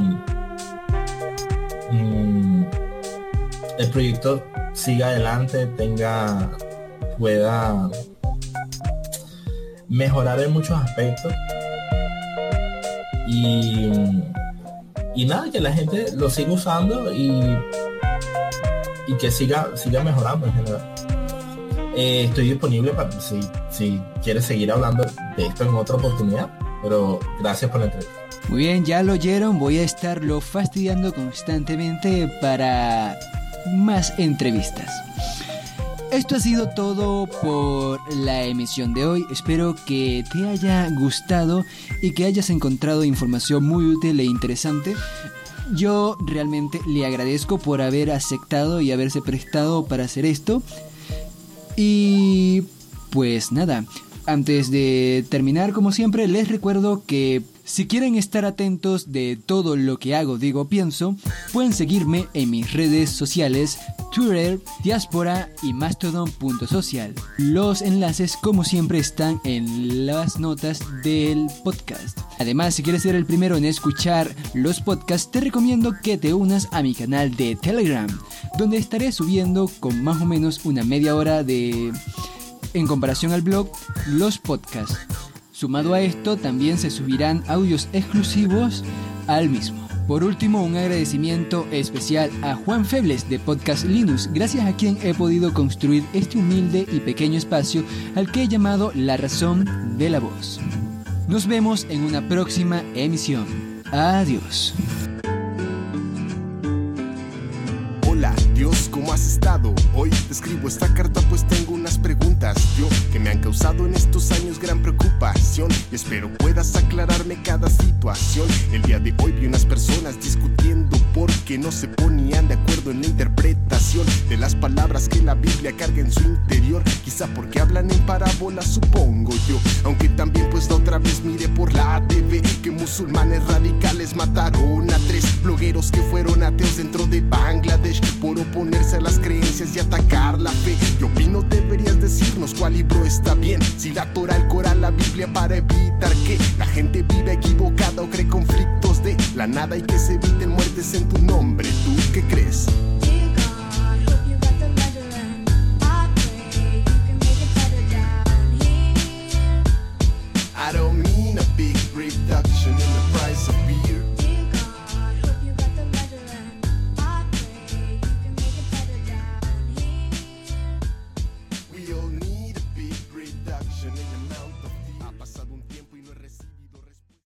mm, el proyecto siga adelante, tenga, pueda mejorar en muchos aspectos y, y nada, que la gente lo siga usando y, y que siga, siga mejorando en general. Eh, estoy disponible para si, si quieres seguir hablando de esto en otra oportunidad, pero gracias por la entrevista. Muy bien, ya lo oyeron, voy a estarlo fastidiando constantemente para más entrevistas. Esto ha sido todo por la emisión de hoy. Espero que te haya gustado y que hayas encontrado información muy útil e interesante. Yo realmente le agradezco por haber aceptado y haberse prestado para hacer esto. Y pues nada, antes de terminar, como siempre, les recuerdo que si quieren estar atentos de todo lo que hago, digo, pienso, pueden seguirme en mis redes sociales, Twitter, Diaspora y Mastodon.social. Los enlaces, como siempre, están en las notas del podcast. Además, si quieres ser el primero en escuchar los podcasts, te recomiendo que te unas a mi canal de Telegram, donde estaré subiendo con más o menos una media hora de en comparación al blog, los podcasts. Sumado a esto, también se subirán audios exclusivos al mismo. Por último, un agradecimiento especial a Juan Febles de Podcast Linux, gracias a quien he podido construir este humilde y pequeño espacio al que he llamado La Razón de la Voz. Nos vemos en una próxima emisión. Adiós. Estado? Hoy escribo esta carta pues tengo unas preguntas yo que me han causado en estos años gran preocupación y espero puedas aclararme cada situación. El día de hoy vi unas personas discutiendo porque no se ponían de acuerdo en la interpretación de las palabras que la Biblia carga en su interior. Quizá porque hablan en parábola, supongo yo. Aunque también pues la otra vez miré por la TV que musulmanes radicales mataron a tres blogueros que fueron ateos dentro de Bangladesh por oponerse a las creencias y atacar la fe. Yo opino deberías decirnos cuál libro está bien. Si la Torah, el Corán, la Biblia para evitar que la gente viva equivocada o cree conflictos de la nada y que se eviten muertes en tu nombre. ¿Tú qué crees?